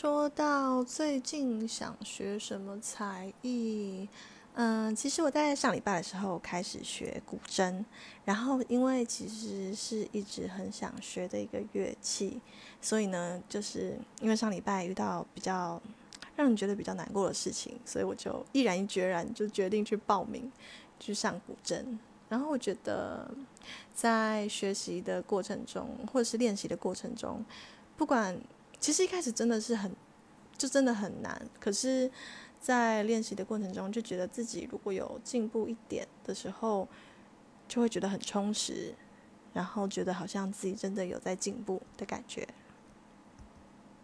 说到最近想学什么才艺，嗯，其实我在上礼拜的时候开始学古筝，然后因为其实是一直很想学的一个乐器，所以呢，就是因为上礼拜遇到比较让人觉得比较难过的事情，所以我就毅然决然就决定去报名去上古筝。然后我觉得在学习的过程中，或者是练习的过程中，不管其实一开始真的是很，就真的很难。可是，在练习的过程中，就觉得自己如果有进步一点的时候，就会觉得很充实，然后觉得好像自己真的有在进步的感觉。